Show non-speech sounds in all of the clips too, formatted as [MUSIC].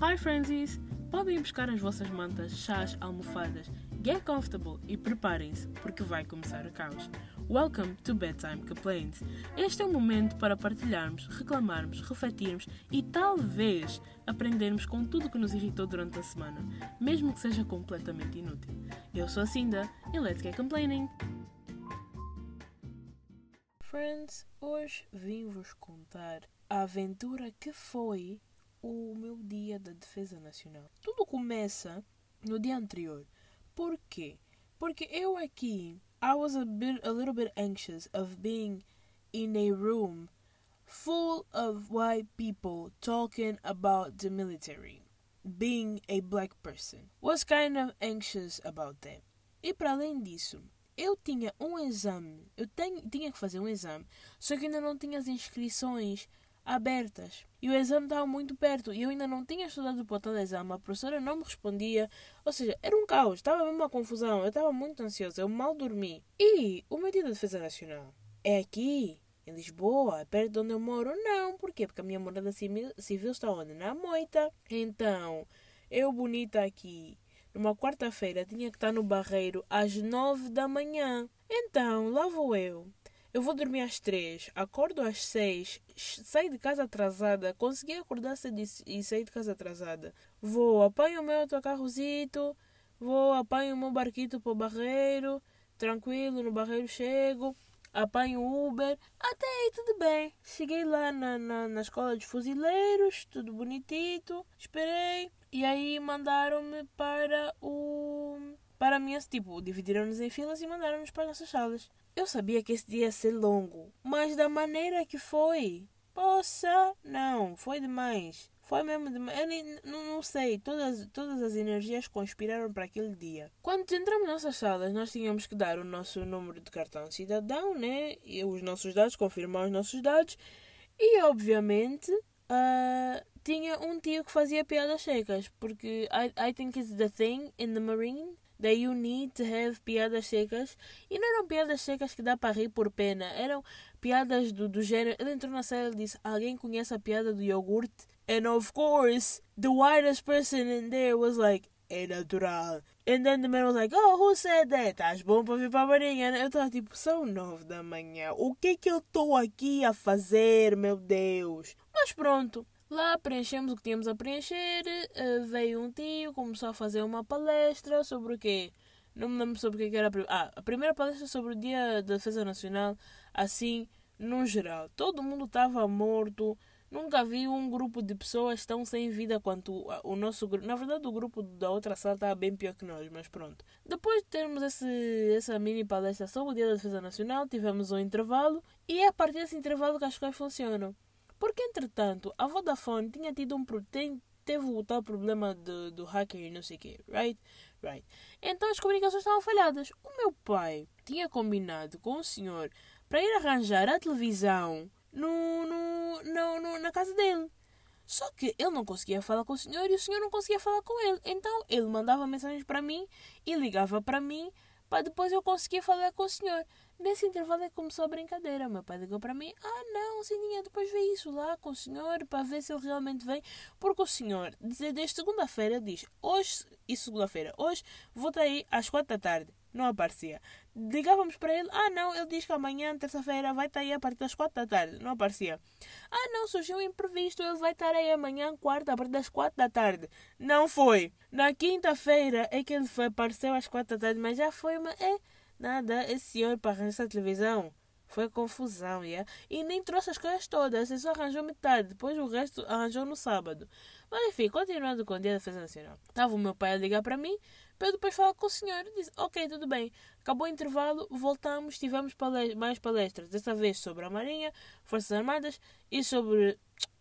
Hi Frenzies! Podem buscar as vossas mantas, chás, almofadas, get comfortable e preparem-se porque vai começar o caos. Welcome to Bedtime Complaints. Este é o momento para partilharmos, reclamarmos, refletirmos e talvez aprendermos com tudo que nos irritou durante a semana, mesmo que seja completamente inútil. Eu sou a Cinda e let's get complaining! Friends, hoje vim-vos contar a aventura que foi o meu dia da defesa nacional. Tudo começa no dia anterior. Por quê? Porque eu aqui, I was a bit, a little bit anxious of being in a room full of white people talking about the military. Being a black person was kind of anxious about that. E para além disso, eu tinha um exame, eu tenho, tinha que fazer um exame, só que ainda não tinha as inscrições abertas. E o exame estava muito perto e eu ainda não tinha estudado para o tal exame. A professora não me respondia. Ou seja, era um caos, estava mesmo uma confusão. Eu estava muito ansiosa, eu mal dormi. E o meu dia da defesa nacional é aqui, em Lisboa, perto de onde eu moro? Não, porquê? Porque a minha morada civil está onde? Na Moita. Então, eu bonita aqui, numa quarta-feira, tinha que estar no Barreiro às nove da manhã. Então, lá vou eu eu vou dormir às três, acordo às seis, saio de casa atrasada, consegui acordar cedo e sair de casa atrasada. Vou, apanho o meu autocarrozito, vou, apanho o meu barquito para o barreiro, tranquilo, no barreiro chego, apanho o Uber, até aí tudo bem. Cheguei lá na, na, na escola de fuzileiros, tudo bonitito, esperei, e aí mandaram-me para o... Para mim, tipo, dividiram-nos em filas e mandaram-nos para as nossas salas. Eu sabia que esse dia ia ser longo, mas da maneira que foi, poça, não, foi demais. Foi mesmo demais. Eu nem, não, não sei, todas, todas as energias conspiraram para aquele dia. Quando entramos nas nossas salas, nós tínhamos que dar o nosso número de cartão cidadão, né? E os nossos dados, confirmar os nossos dados. E, obviamente, uh, tinha um tio que fazia piadas secas, porque I, I think it's the thing in the Marine that you need to have piadas secas. E não eram piadas secas que dá para rir por pena, eram piadas do, do gênero. Ele entrou na sala e disse: Alguém conhece a piada do iogurte? And of course, the whitest person in there was like, é natural. And then the man was like, oh, who said that? Estás bom para vir para a marinha? Eu estava tipo, são nove da manhã. O que é que eu estou aqui a fazer, meu Deus? Mas pronto, Lá preenchemos o que tínhamos a preencher, uh, veio um tio, começou a fazer uma palestra sobre o quê? Não me lembro sobre o que era. Ah, a primeira palestra sobre o Dia da Defesa Nacional, assim, no geral. Todo mundo estava morto. Nunca vi um grupo de pessoas tão sem vida quanto o nosso grupo. Na verdade, o grupo da outra sala estava bem pior que nós, mas pronto. Depois de termos esse, essa mini palestra sobre o Dia da Defesa Nacional, tivemos um intervalo. E é a partir desse intervalo que as coisas funcionam. Porque, entretanto, a Vodafone tinha tido um tem, teve o tal problema do, do hacker e não sei o quê, right? Right. Então as comunicações estavam falhadas. O meu pai tinha combinado com o senhor para ir arranjar a televisão no, no, no, no, na casa dele. Só que ele não conseguia falar com o senhor e o senhor não conseguia falar com ele. Então ele mandava mensagens para mim e ligava para mim para depois eu conseguir falar com o senhor. Nesse intervalo é que começou a brincadeira. Meu pai ligou para mim: Ah, não, Sininha, depois vê isso lá com o senhor para ver se ele realmente vem. Porque o senhor, desde segunda-feira, diz: Hoje, e segunda-feira, hoje vou aí às quatro da tarde. Não aparecia. Ligávamos para ele: Ah, não, ele diz que amanhã, terça-feira, vai estar aí a partir das quatro da tarde. Não aparecia. Ah, não, surgiu um imprevisto, ele vai estar aí amanhã, quarta, a partir das quatro da tarde. Não foi. Na quinta-feira é que ele foi, apareceu às quatro da tarde, mas já foi uma. É, Nada, esse senhor para arranjar essa televisão foi confusão, yeah? e nem trouxe as coisas todas, ele só arranjou metade, depois o resto arranjou no sábado. Mas enfim, continuando com o dia da defesa nacional. Estava o meu pai a ligar para mim, para depois falar com o senhor. Disse: Ok, tudo bem. Acabou o intervalo, voltamos, tivemos mais palestras, dessa vez sobre a Marinha, Forças Armadas e sobre.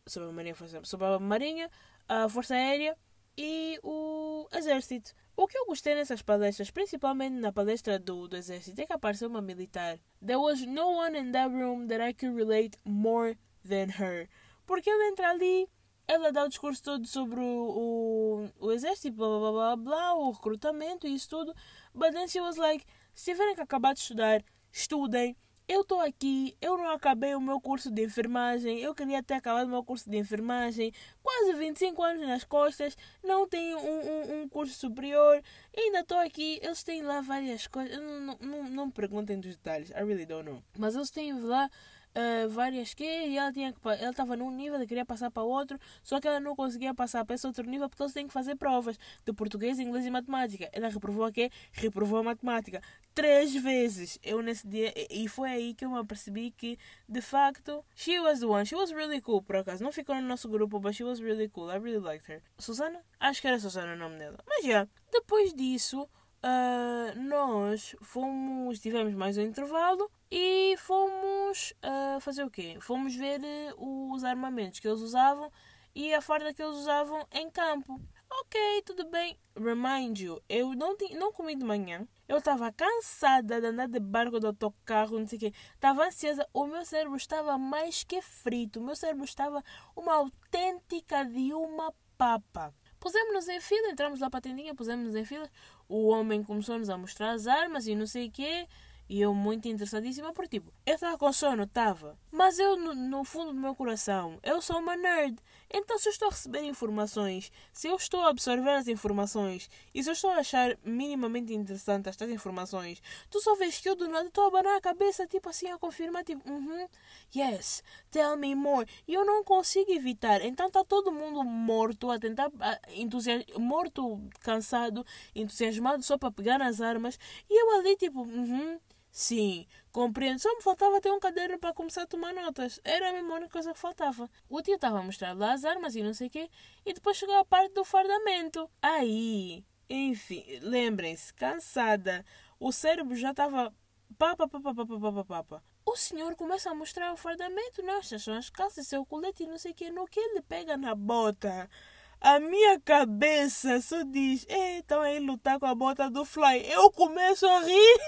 Sobre a Marinha, sobre a Marinha, a Força Aérea e o Exército. O que eu gostei nessas palestras, principalmente na palestra do, do exército, é que apareceu uma militar. There was no one in that room that I could relate more than her. Porque ela entra ali, ela dá o discurso todo sobre o, o, o exército, blá blá blá blá, o recrutamento e isso tudo. But then she was like, se tiverem que acabar de estudar, estudem. Eu estou aqui, eu não acabei o meu curso de enfermagem, eu queria ter acabado o meu curso de enfermagem, quase 25 anos nas costas, não tenho um, um, um curso superior, ainda estou aqui, eles têm lá várias coisas, não, não, não, não me perguntem dos detalhes, I really don't know. Mas eles têm lá uh, várias que e ela tinha que ela estava num nível e queria passar para outro, só que ela não conseguia passar para esse outro nível porque eles têm que fazer provas de português, inglês e matemática. Ela reprovou a quê? Reprovou a matemática três vezes. Eu nesse dia e foi aí que eu me apercebi que de facto she was the one. She was really cool por acaso. Não ficou no nosso grupo, but she was really cool. I really liked her. Susana? Acho que era Susana o nome dela. Mas já, yeah, depois disso Uh, nós fomos, tivemos mais um intervalo e fomos uh, fazer o quê? Fomos ver uh, os armamentos que eles usavam e a farda que eles usavam em campo. Ok, tudo bem. Remind you, eu não, tinha, não comi de manhã. Eu estava cansada de andar de barco, de autocarro, não sei o quê. Estava ansiosa. O meu cérebro estava mais que frito. O meu cérebro estava uma autêntica de uma papa. Pusemos-nos em fila, entramos lá para a tendinha, pusemos-nos em fila. O homem começou-nos a mostrar as armas e não sei o quê. E eu muito interessadíssima, porque tipo, eu estava com sono, estava. Mas eu, no, no, fundo do meu coração, eu sou uma nerd. Então, se eu estou a receber informações, se eu estou a absorver as informações e se eu estou a achar minimamente interessante estas informações, tu só vês que eu do nada estou a abanar a cabeça, tipo assim, a confirmar, tipo, uh -huh, yes, tell me more. E eu não consigo evitar. Então, está todo mundo morto, a tentar, entusiasmado, morto, cansado, entusiasmado só para pegar nas armas. E eu ali, tipo, uh -huh, Sim, compreendo. Só me faltava ter um caderno para começar a tomar notas. Era a mesma única coisa que faltava. O tio estava a mostrar lá as armas e não sei o quê. E depois chegou a parte do fardamento. Aí, enfim, lembrem-se, cansada. O cérebro já estava papa, papa, papa, papa, papa. O senhor começa a mostrar o fardamento. Não, estas são as calças, seu colete e não sei o quê. No que ele pega na bota a minha cabeça só diz: estão aí lutar com a bota do Fly. [LAUGHS] Eu começo a rir.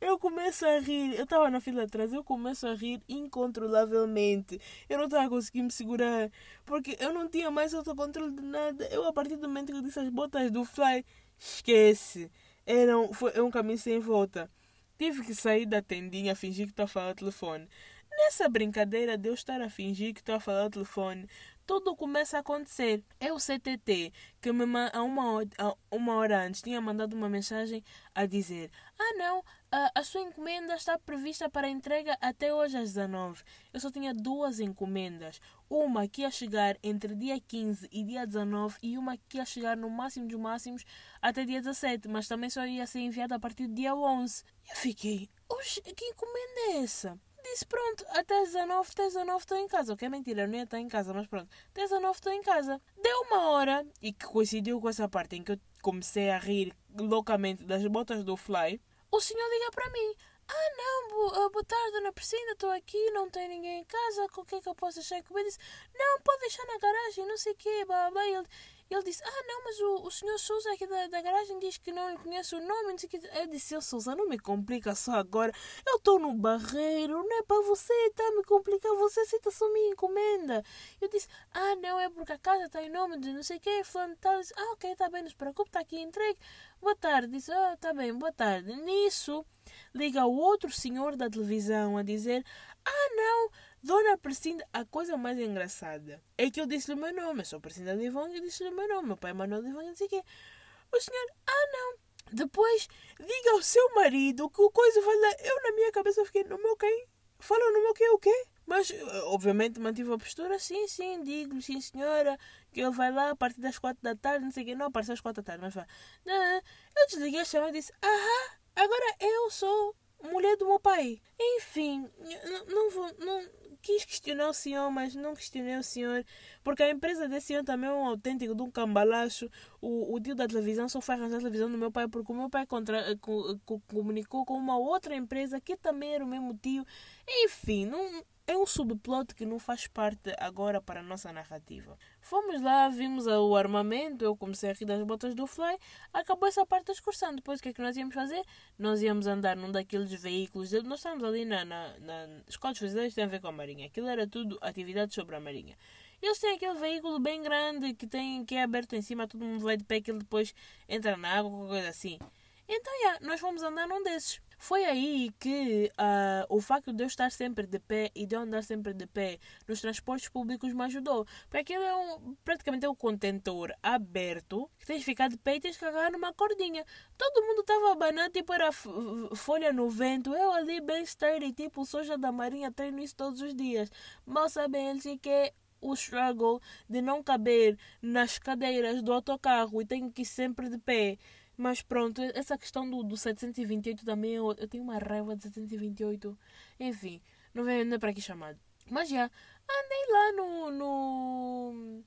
Eu começo a rir. Eu estava na fila atrás. Eu começo a rir incontrolavelmente. Eu não estava conseguindo me segurar. Porque eu não tinha mais autocontrole de nada. Eu, a partir do momento que eu disse as botas do Fly, esquece. Era um, foi um caminho sem volta. Tive que sair da tendinha, fingir que estou a falar ao telefone. Nessa brincadeira de eu estar a fingir que estou a falar ao telefone, tudo começa a acontecer. É o CTT que me, a uma, a uma hora antes tinha mandado uma mensagem a dizer: Ah, não, a, a sua encomenda está prevista para entrega até hoje às 19. Eu só tinha duas encomendas. Uma que ia chegar entre dia 15 e dia 19 e uma que ia chegar no máximo dos máximos até dia 17, mas também só ia ser enviada a partir do dia 11. Eu fiquei: Oxe, que encomenda é essa? Disse: Pronto, até 19, até 19 estou em casa. O que é mentira, eu não ia estar em casa, mas pronto, até 19 estou em casa. Deu uma hora e que coincidiu com essa parte em que eu comecei a rir loucamente das botas do Fly. O senhor liga para mim: Ah, não, boa, boa tarde, dona Priscila, estou aqui, não tem ninguém em casa, o que é que eu posso deixar comigo? Disse: Não, pode deixar na garagem, não sei o quê, blá blá. Ele disse: Ah, não, mas o, o senhor Souza aqui da, da garagem diz que não lhe conhece o nome. Não sei que. Eu disse: Seu Souza, não me complica só agora. Eu estou no barreiro, não é para você, está a me complicar. Você aceita só minha encomenda. Eu disse: Ah, não, é porque a casa está em nome de não sei o que. Fulano tal. Disse: Ah, ok, está bem, não se preocupe, está aqui entregue. Boa tarde. Disse: Ah, está bem, boa tarde. Nisso, liga o outro senhor da televisão a dizer: Ah, não Dona Percinda, a coisa mais engraçada é que eu disse-lhe o meu nome. Eu sou Percinda Livong e disse-lhe o meu nome. Meu pai é Manuel Livong e disse que O senhor, ah não. Depois, diga ao seu marido que o coisa vai lá. Eu na minha cabeça fiquei, no meu quem? Fala no meu quem o quê? Mas, obviamente, mantive a postura. Sim, sim, digo sim, senhora, que ele vai lá a partir das quatro da tarde, não sei o quê. Não, partir das quatro da tarde, mas vai. Eu desliguei a chamada e disse, aham, agora eu sou mulher do meu pai. Enfim, não, não vou, não, quis questionar o senhor, mas não questionei o senhor, porque a empresa desse senhor também é um autêntico de um cambalacho. O, o tio da televisão só foi arranjar a televisão do meu pai, porque o meu pai contra, co, co, comunicou com uma outra empresa que também era o mesmo tio. Enfim, não, é um subplot que não faz parte agora para a nossa narrativa. Fomos lá, vimos o armamento, eu comecei a rir das botas do Fly, acabou essa parte da excursão. Depois o que é que nós íamos fazer? Nós íamos andar num daqueles veículos, nós estávamos ali na, na, na Escola de Fuzileiros, tem a ver com a Marinha. Aquilo era tudo atividades sobre a Marinha. Eles têm aquele veículo bem grande que, tem, que é aberto em cima, todo mundo vai de pé que ele depois entra na água, qualquer coisa assim. Então, yeah, nós fomos andar num desses. Foi aí que uh, o facto de eu estar sempre de pé e de eu andar sempre de pé nos transportes públicos me ajudou. Porque aquilo é um, praticamente é um contentor aberto que tens de ficar de pé e tens que agarrar numa cordinha. Todo mundo estava abanando, tipo, era folha no vento. Eu ali bem sturdy, tipo, soja da marinha, treino isso todos os dias. Mal sabem eles que é o struggle de não caber nas cadeiras do autocarro e tenho que ir sempre de pé. Mas pronto, essa questão do, do 728 também, eu, eu tenho uma raiva de 728. Enfim, não, vem, não é para aqui chamado. Mas já, andei lá no, no,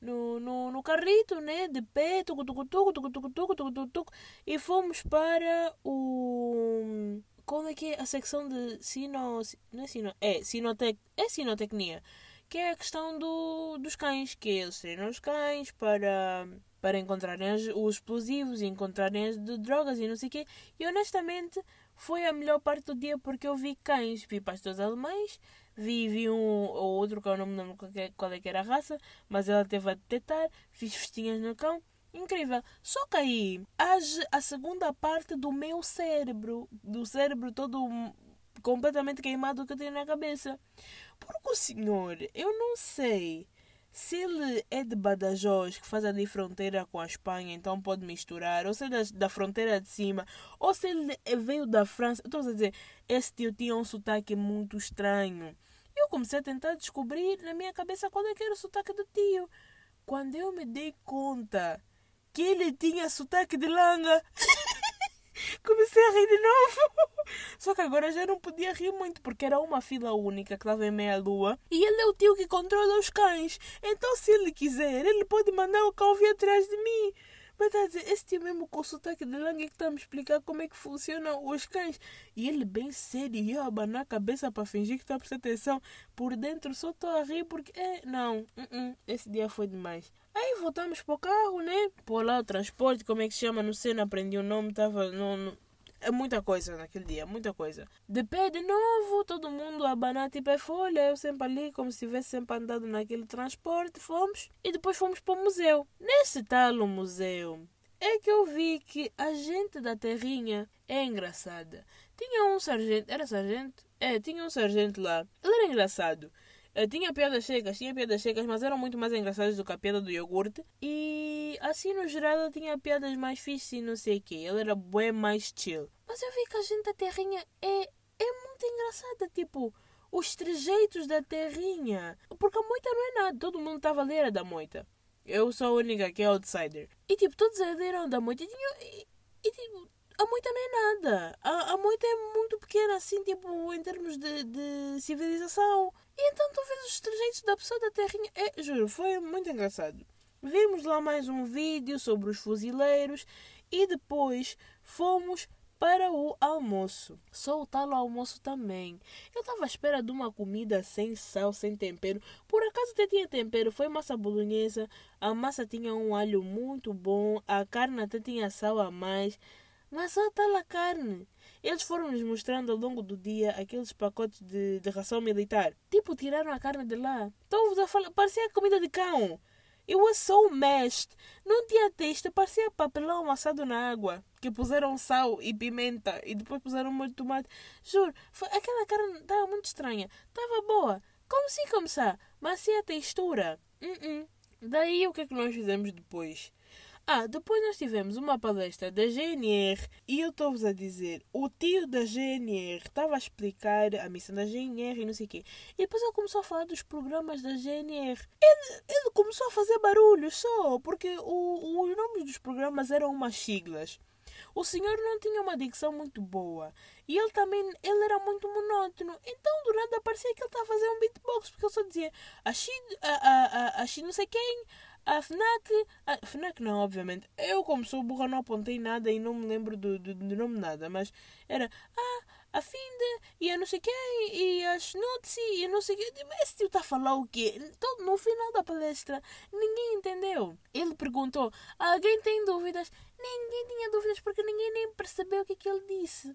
no, no, no carrito, né? De pé, tucu, tucu, tucu, tucu, tucu, tucu, tucu, tucu, tucu, e fomos para o... Qual é que é a secção de sino... Não é sino... É, sinotec, é sinotecnia que é a questão do, dos cães, que eles treinam os cães para, para encontrarem os explosivos e encontrarem as drogas e não sei o quê. E honestamente foi a melhor parte do dia porque eu vi cães, vi pastores alemães, vi, vi um ou outro que eu não me lembro qual é que era a raça, mas ela teve a detectar, fiz festinhas no cão. Incrível. Só que aí age a segunda parte do meu cérebro, do cérebro todo completamente queimado que eu tenho na cabeça. Porque o senhor, eu não sei se ele é de Badajoz, que faz ali fronteira com a Espanha, então pode misturar, ou se ele é da fronteira de cima, ou se ele veio da França. Estou a dizer, esse tio tinha um sotaque muito estranho. Eu comecei a tentar descobrir na minha cabeça qual é que era o sotaque do tio. Quando eu me dei conta que ele tinha sotaque de langa. [LAUGHS] Comecei a rir de novo. [LAUGHS] Só que agora já não podia rir muito, porque era uma fila única que estava em meia lua. E ele é o tio que controla os cães. Então, se ele quiser, ele pode mandar o cão vir atrás de mim. Mas está a dizer, esse tio mesmo com o sotaque de langue é que está a me explicar como é que funcionam os cães. E ele bem sério, e eu abanar a cabeça para fingir que está a prestar atenção. Por dentro só estou a rir porque, é, não, uh -uh, esse dia foi demais. Aí voltamos para o carro, né? Por lá o transporte, como é que se chama, não sei, não aprendi o nome, estava no, é muita coisa naquele dia, muita coisa. De pé de novo, todo mundo abanar tipo é folha, eu sempre ali, como se tivesse sempre andado naquele transporte, fomos. E depois fomos para o museu. Nesse tal museu, é que eu vi que a gente da terrinha é engraçada. Tinha um sargento, era sargento? É, tinha um sargento lá. Ele era engraçado. Eu tinha piadas secas, tinha piadas secas, mas eram muito mais engraçadas do que a piada do iogurte. E assim, no geral, tinha piadas mais fixas e não sei o que. Ele era bem mais chill. Mas eu vi que a gente da terrinha é, é muito engraçada. Tipo, os trejeitos da terrinha. Porque a moita não é nada. Todo mundo estava a ler da moita. Eu sou a única que é outsider. E tipo, todos leram da moita. E, tinha, e, e tipo, a moita não é nada. A, a moita é muito pequena, assim, tipo, em termos de, de civilização. E então tu vês os trejeitos da pessoa da terrinha. É, juro, foi muito engraçado. Vimos lá mais um vídeo sobre os fuzileiros e depois fomos para o almoço. Só o tal almoço também. Eu estava à espera de uma comida sem sal, sem tempero. Por acaso até tinha tempero, foi massa bolonhesa. A massa tinha um alho muito bom, a carne até tinha sal a mais. Mas só tal a carne. Eles foram nos mostrando ao longo do dia aqueles pacotes de, de ração militar. Tipo, tiraram a carne de lá. Estou a falar, parecia comida de cão. Eu was so mashed. Não tinha texto, parecia papelão amassado na água. Que puseram sal e pimenta e depois puseram molho de tomate. Juro, foi, aquela carne estava muito estranha. Estava boa. Como se começar? Mas sem a textura. Uh -uh. Daí o que é que nós fizemos depois? Ah, depois nós tivemos uma palestra da GNR e eu estou-vos a dizer, o tio da GNR estava a explicar a missão da GNR e não sei o quê. E depois ele começou a falar dos programas da GNR. Ele, ele começou a fazer barulho só, porque o, os nomes dos programas eram umas siglas. O senhor não tinha uma dicção muito boa. E ele também ele era muito monótono. Então, do nada, parecia que ele estava a fazer um beatbox, porque ele só dizia a, a, a, a, a, não sei quem, a FNAC. A FNAC não, obviamente. Eu, como sou burra, não apontei nada e não me lembro do, do, do nome nada. Mas era. Ah, a Finde e a não sei quem e a Schnutzi e a não sei quem. Esse tio está a falar o quê? No final da palestra, ninguém entendeu. Ele perguntou: alguém tem dúvidas? Ninguém tinha dúvidas porque ninguém nem percebeu o que, é que ele disse.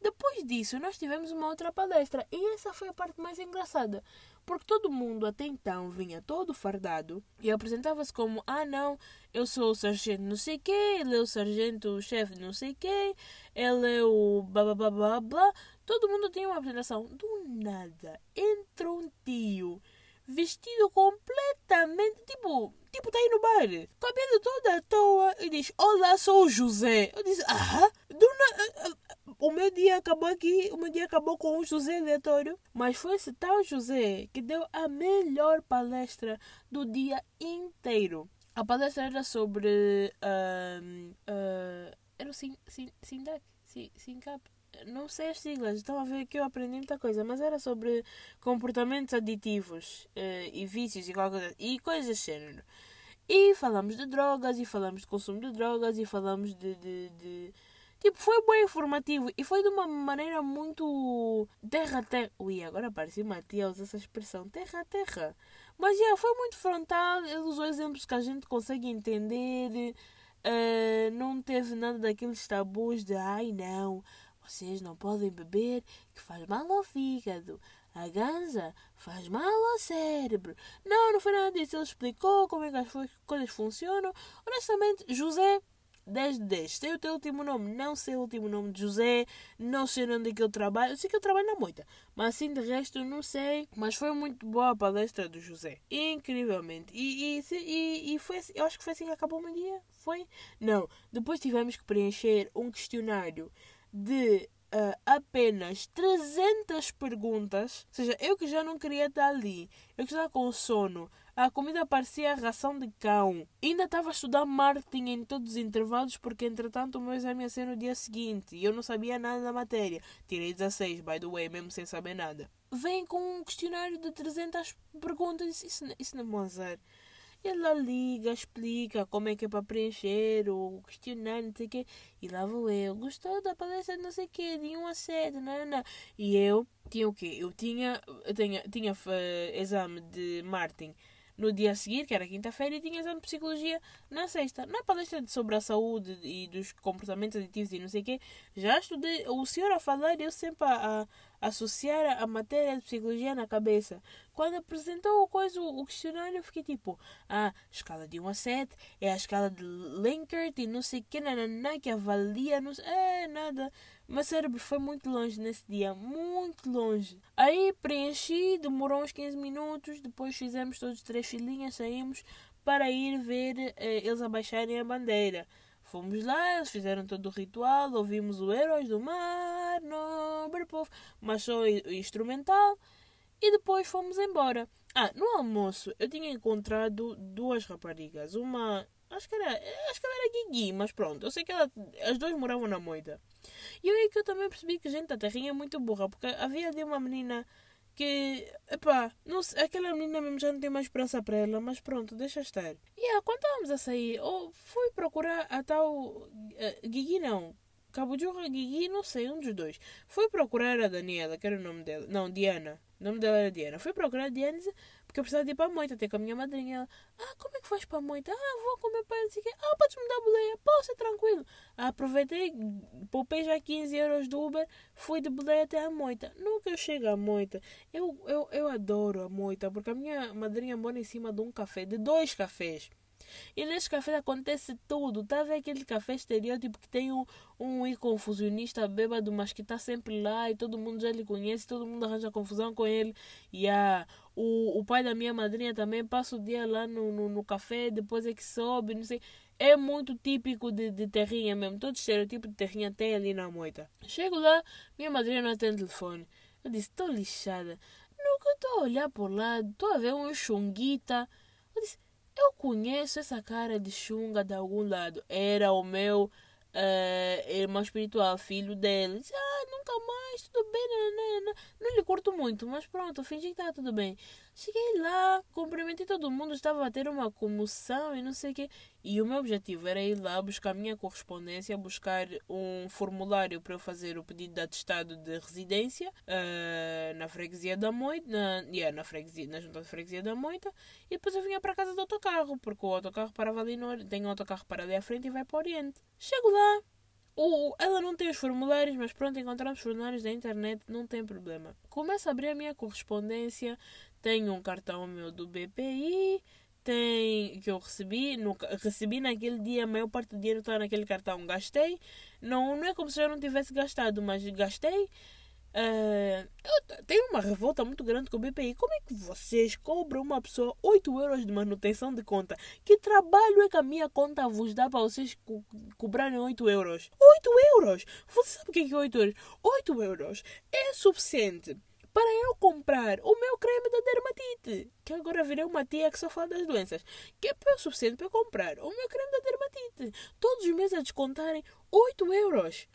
Depois disso, nós tivemos uma outra palestra e essa foi a parte mais engraçada, Porque todo mundo até então vinha todo fardado e apresentava-se como: ah, não, eu sou o sargento não sei quê, ele é o sargento-chefe não sei quê, ele é o blá blá blá blá. Todo mundo tinha uma apresentação. Do nada, entra um tio vestido completamente tipo tipo tá aí no bar cabelo todo à toa e diz olá sou o José eu disse ah do na... o meu dia acabou aqui o meu dia acabou com o José aleatório mas foi esse tal José que deu a melhor palestra do dia inteiro a palestra era sobre uh, uh, era o Sin, Sin, Sindac Sincap não sei as siglas, estão a ver que eu aprendi muita coisa, mas era sobre comportamentos aditivos uh, e vícios e, coisa, e coisas desse género. E falamos de drogas, e falamos de consumo de drogas, e falamos de. de, de... Tipo, foi bem informativo e foi de uma maneira muito terra a terra. Ui, agora parece usa essa expressão terra a terra. Mas yeah, foi muito frontal, ele usou exemplos que a gente consegue entender. Uh, não teve nada daqueles tabus de ai não, vocês não podem beber, que faz mal ao fígado. A ganza faz mal ao cérebro. Não, não foi nada disso. Ele explicou como é que as coisas funcionam. Honestamente, José 10 de 10. Sei o teu último nome, não sei o último nome de José, não sei onde é que ele trabalha. Eu sei que ele trabalha na moita, mas assim de resto não sei. Mas foi muito boa a palestra do José, incrivelmente. E, e, e, e foi, assim, eu acho que foi assim que acabou o meu dia. Foi? Não. Depois tivemos que preencher um questionário de uh, apenas 300 perguntas, ou seja, eu que já não queria estar ali, eu que estava com sono, a comida parecia ração de cão. Ainda estava a estudar marketing em todos os intervalos, porque entretanto o meu exame ia ser no dia seguinte e eu não sabia nada da matéria. Tirei 16, by the way, mesmo sem saber nada. Vem com um questionário de 300 perguntas. Isso, isso não é azar. Ela liga, explica como é que é para preencher o questionário, não sei o quê. E lá vou eu. Gostou da palestra, não sei o quê, de 1 a 7, não, não. E eu tinha o quê? Eu tinha, eu tinha, tinha uh, exame de marketing no dia a seguir, que era quinta-feira, e tinha exame de psicologia na sexta. Na palestra sobre a saúde e dos comportamentos aditivos e não sei o quê, já estudei, o senhor a falar, eu sempre a, a associar a matéria de psicologia na cabeça. Quando apresentou o, coisa, o questionário, eu fiquei tipo, ah, escala de 1 a 7 é a escala de Likert e não sei o nananá, que avalia, não sei, é, nada. Meu cérebro foi muito longe nesse dia, muito longe. Aí preenchi, demorou uns 15 minutos, depois fizemos todos três filinhas, saímos para ir ver eh, eles abaixarem a bandeira. Fomos lá, eles fizeram todo o ritual, ouvimos o Heróis do Mar, nobre povo, mas só instrumental, e depois fomos embora. Ah, no almoço eu tinha encontrado duas raparigas, uma acho que era, acho que ela era Guigui, mas pronto, eu sei que ela, as duas moravam na moita. E aí que eu também percebi que gente da terrinha é muito burra, porque havia de uma menina que, epá, não sei, aquela menina mesmo já não tem mais esperança para ela, mas pronto, deixa estar. E yeah, quando estávamos a sair, oh, fui procurar a tal uh, Guigui não, de Guigui, não sei, um dos dois. Fui procurar a Daniela, que era o nome dela, não, Diana, o nome dela era Diana. Fui procurar a Diana porque eu precisava ir para a moita, ter com a minha madrinha. Ela, ah, como é que faz para a moita? Ah, vou com meu pai, não sei o quê. Ah, podes me dar boleia? Posso, tranquilo. Ah, aproveitei, poupei já 15 euros do Uber, fui de boleia até a moita. Nunca eu chego à moita. Eu, eu, eu adoro a moita, porque a minha madrinha mora em cima de um café, de dois cafés. E nesse café acontece tudo. Tá vendo aquele café estereótipo que tem um, um confusionista bêbado, mas que está sempre lá e todo mundo já lhe conhece, todo mundo arranja confusão com ele. E a, o, o pai da minha madrinha também passa o dia lá no, no, no café, depois é que sobe, não sei. É muito típico de, de terrinha mesmo. Todo estereotipo de terrinha tem ali na moita. Chego lá, minha madrinha não tem telefone. Eu disse, estou lixada. Nunca estou a olhar por lá, estou a ver um chunguita. Eu disse, eu conheço essa cara de chunga de algum lado. Era o meu uh, irmão espiritual, filho dele. Disse, ah, nunca mais, tudo bem, não, não, não. não lhe curto muito, mas pronto, fingi que está tudo bem. Cheguei lá, cumprimentei todo mundo, estava a ter uma comoção e não sei o quê. E o meu objetivo era ir lá buscar a minha correspondência, buscar um formulário para eu fazer o pedido de atestado de residência uh, na freguesia da Moita, na, yeah, na, freguesia, na junta de freguesia da Moita, e depois eu vinha para casa do autocarro, porque o autocarro parava ali no tem um autocarro para ali à frente e vai para o Oriente. Chego lá, o, ela não tem os formulários, mas pronto, encontramos formulários da internet, não tem problema. Começo a abrir a minha correspondência, Tenho um cartão meu do BPI, tem que eu recebi, no, recebi naquele dia, a maior parte do dinheiro está naquele cartão, gastei. Não, não é como se eu não tivesse gastado, mas gastei. Uh, eu tenho uma revolta muito grande com o BPI. Como é que vocês cobram uma pessoa 8 euros de manutenção de conta? Que trabalho é que a minha conta vos dá para vocês co cobrarem 8 euros? 8 euros! Você sabe o que é 8 euros? 8 euros é suficiente para eu comprar o meu creme da dermatite. Que agora virei uma tia que só fala das doenças. Que é o suficiente para comprar o meu creme da dermatite. Todos os meses a descontarem 8 euros.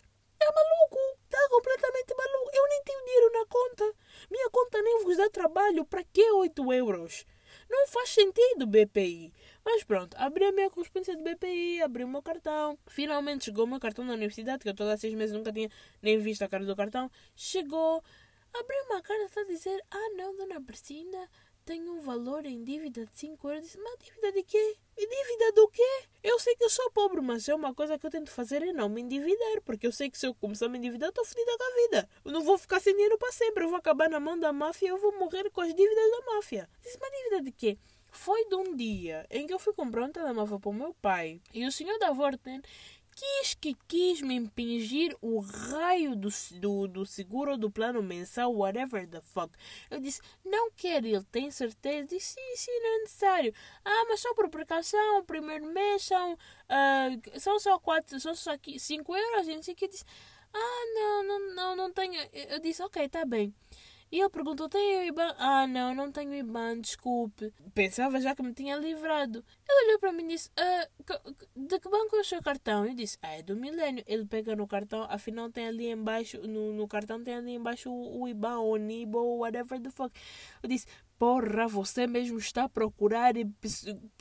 É maluco! Está completamente maluco! Eu nem tenho dinheiro na conta. Minha conta nem vos dá trabalho. Para que 8 euros? Não faz sentido, BPI. Mas pronto, abri a minha correspondência de BPI, abri o meu cartão. Finalmente chegou o meu cartão da universidade, que eu todos há seis meses nunca tinha nem visto a cara do cartão. Chegou, abri uma carta a dizer: Ah, não, dona Priscila, tenho um valor em dívida de 5 euros. Disse, mas dívida de quê? E dívida do quê? Eu sei que eu sou pobre, mas é uma coisa que eu tento fazer é não me endividar, porque eu sei que se eu começar a me endividar, estou fodida com a vida. Eu não vou ficar sem dinheiro para sempre, eu vou acabar na mão da máfia eu vou morrer com as dívidas da máfia. Disse, mas dívida de quê? Foi de um dia em que eu fui comprar um telemóvel para o meu pai e o senhor da Vorten quis que quis me impingir o raio do, do, do seguro do plano mensal, whatever the fuck. Eu disse, não quero, ele tem certeza? Disse, sim, sim, não é necessário. Ah, mas só por precaução, primeiro mês são, uh, são só quatro, são só cinco euros. A gente disse, ah, não, não, não, não tenho. Eu disse, ok, tá bem. E ele perguntou: tem o IBAN? Ah, não, não tenho IBAN, desculpe. Pensava já que me tinha livrado. Ele olhou para mim e disse: ah, De que banco é o seu cartão? Eu disse: Ah, é do Milênio. Ele pega no cartão, afinal tem ali embaixo, no, no cartão tem ali embaixo o, o IBAN, o NIBO, whatever the fuck. Eu disse: Porra, você mesmo está a procurar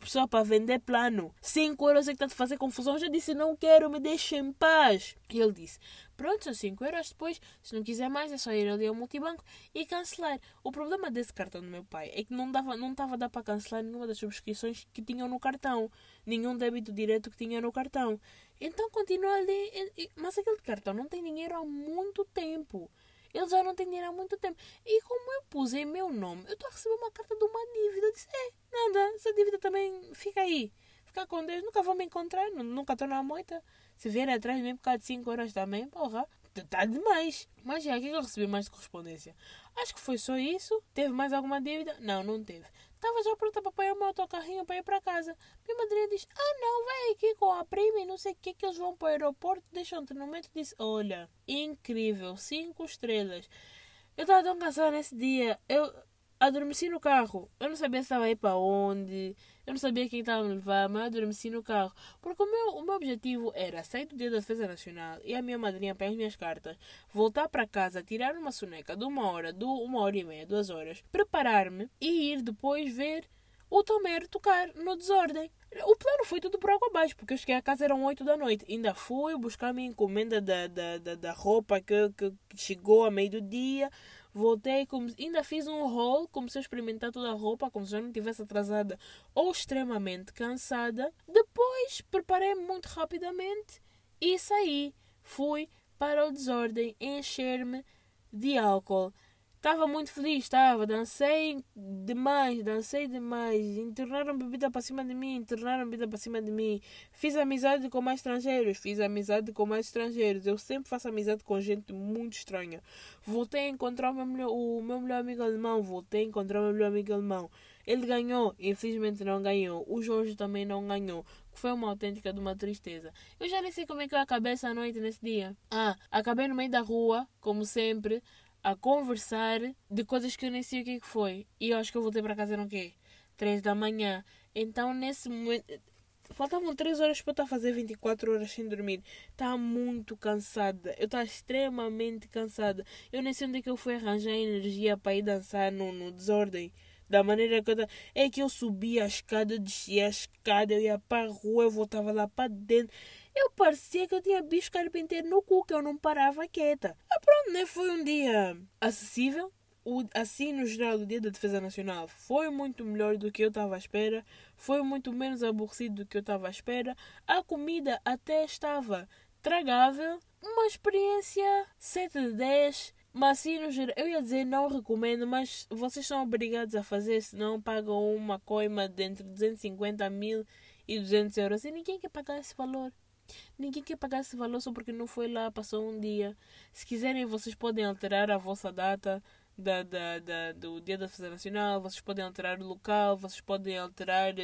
pessoa para vender plano. 5 euros é que está a fazer confusão. Eu já disse, não quero, me deixe em paz. E ele disse, pronto, são 5 euros depois. Se não quiser mais, é só ir ali ao multibanco e cancelar. O problema desse cartão do meu pai é que não dava, não estava a dar para cancelar nenhuma das subscrições que tinham no cartão. Nenhum débito direto que tinha no cartão. Então continua ali. Mas aquele cartão não tem dinheiro há muito tempo. Ele já não tem dinheiro há muito tempo. E como eu pus em meu nome, eu estou a receber uma carta de uma dívida. Eu disse, é, nada, essa dívida também fica aí. Fica com Deus, nunca vou me encontrar, nunca estou na moita. Se vier atrás de mim por causa de 5 euros também, porra, está demais. Mas já, o que eu recebi mais de correspondência? Acho que foi só isso. Teve mais alguma dívida? Não, não teve. Estava já pronta para apoiar o meu autocarrinho para ir para casa. Minha madrinha diz: Ah, não, vai aqui com a prima e não sei o que, que eles vão para o aeroporto. Deixam-te no momento. Disse: Olha, incrível, cinco estrelas. Eu estava tão cansada nesse dia. Eu adormeci no carro. Eu não sabia se estava aí para onde. Eu não sabia quem estava a me levar, mas adormeci no carro. Porque o meu, o meu objetivo era sair do dia da defesa nacional e a minha madrinha pegar as minhas cartas, voltar para casa, tirar uma soneca de uma hora, de uma hora e meia, duas horas, preparar-me e ir depois ver o Tomero tocar no desordem. O plano foi tudo por água abaixo, porque eu cheguei a casa eram 8 da noite. Ainda fui buscar a minha encomenda da, da, da, da roupa que, que chegou a meio do dia. Voltei, como, ainda fiz um haul, comecei a experimentar toda a roupa, como se eu não estivesse atrasada ou extremamente cansada. Depois preparei-me muito rapidamente e saí. Fui para o desordem encher-me de álcool. Estava muito feliz, estava. Dancei demais, dancei demais. Entornaram bebida para cima de mim, entornaram bebida para cima de mim. Fiz amizade com mais estrangeiros, fiz amizade com mais estrangeiros. Eu sempre faço amizade com gente muito estranha. Voltei a encontrar o meu melhor, o meu melhor amigo alemão, voltei a encontrar o meu melhor amigo alemão. Ele ganhou, infelizmente não ganhou. O Jorge também não ganhou. Foi uma autêntica de uma tristeza. Eu já nem sei como é que eu acabei essa noite nesse dia. Ah, acabei no meio da rua, como sempre a conversar de coisas que eu nem sei o que, é que foi. E eu acho que eu voltei para casa eram o quê? Três da manhã. Então, nesse momento. Faltavam três horas para estar a fazer 24 horas sem dormir. Estava muito cansada. Eu estava extremamente cansada. Eu nem sei onde é que eu fui arranjar energia para ir dançar no, no desordem. Da maneira que eu. É que eu subia a escada, descia a escada, eu ia para a rua, eu voltava lá para dentro. Eu parecia que eu tinha bicho carpinteiro no cu, que eu não parava quieta. Ah, pronto, né? Foi um dia acessível. O, assim, no geral, o dia da Defesa Nacional foi muito melhor do que eu estava à espera. Foi muito menos aborrecido do que eu estava à espera. A comida até estava tragável. Uma experiência 7 de 10 Mas assim, no geral, eu ia dizer não recomendo, mas vocês são obrigados a fazer, senão pagam uma coima de entre 250 mil e 200 euros. E ninguém quer pagar esse valor. Ninguém quer pagar esse valor só porque não foi lá, passou um dia. Se quiserem, vocês podem alterar a vossa data da, da, da, do Dia da Defesa Nacional, vocês podem alterar o local, vocês podem alterar,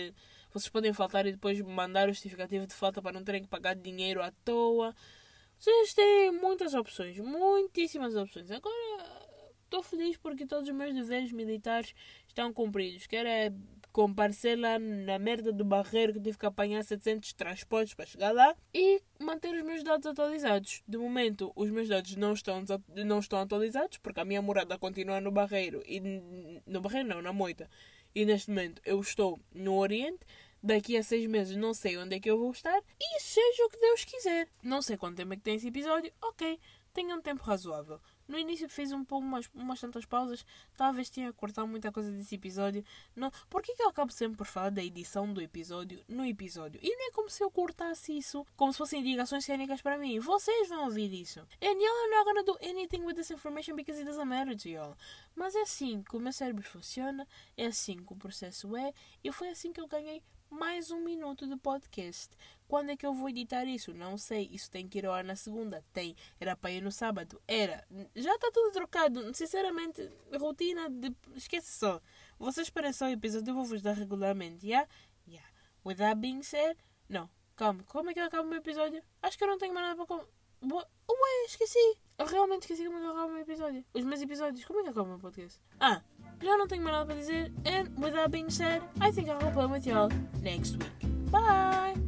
vocês podem faltar e depois mandar o justificativo de falta para não terem que pagar dinheiro à toa. Vocês têm muitas opções, muitíssimas opções. Agora estou feliz porque todos os meus deveres militares estão cumpridos. Quer é comparecer lá na merda do barreiro que tive que apanhar 700 transportes para chegar lá e manter os meus dados atualizados. De momento, os meus dados não estão, não estão atualizados porque a minha morada continua no barreiro e no barreiro não, na moita. E neste momento eu estou no Oriente. Daqui a seis meses não sei onde é que eu vou estar e seja o que Deus quiser. Não sei quanto tempo é que tem esse episódio, ok, tenha um tempo razoável. No início fiz um pouco umas, umas tantas pausas. Talvez tenha cortado muita coisa desse episódio. Não, por que, que eu acabo sempre por falar da edição do episódio no episódio? E nem é como se eu cortasse isso como se fossem indicações técnicas para mim. Vocês vão ouvir isso. And y'all are not gonna do anything with this information because it doesn't matter to y'all. Mas é assim que o meu cérebro funciona. É assim que o processo é. E foi assim que eu ganhei mais um minuto de podcast. Quando é que eu vou editar isso? Não sei. Isso tem que ir ao ar na segunda. Tem. Era para ir no sábado. Era. Já está tudo trocado. Sinceramente, rotina de. Esquece só. Vocês esperem só o episódio. Eu vou vos dar regularmente. Yeah? Yeah. With that being said. Não. Calma. Como é que eu acabo o meu episódio? Acho que eu não tenho mais nada para. Com... Ué, esqueci. Eu realmente esqueci como é que eu acabo o meu episódio. Os meus episódios. Como é que eu acabo o meu podcast? Ah. Já não tenho mais nada para dizer. And with that being said, I think I'll play with y'all next week. Bye!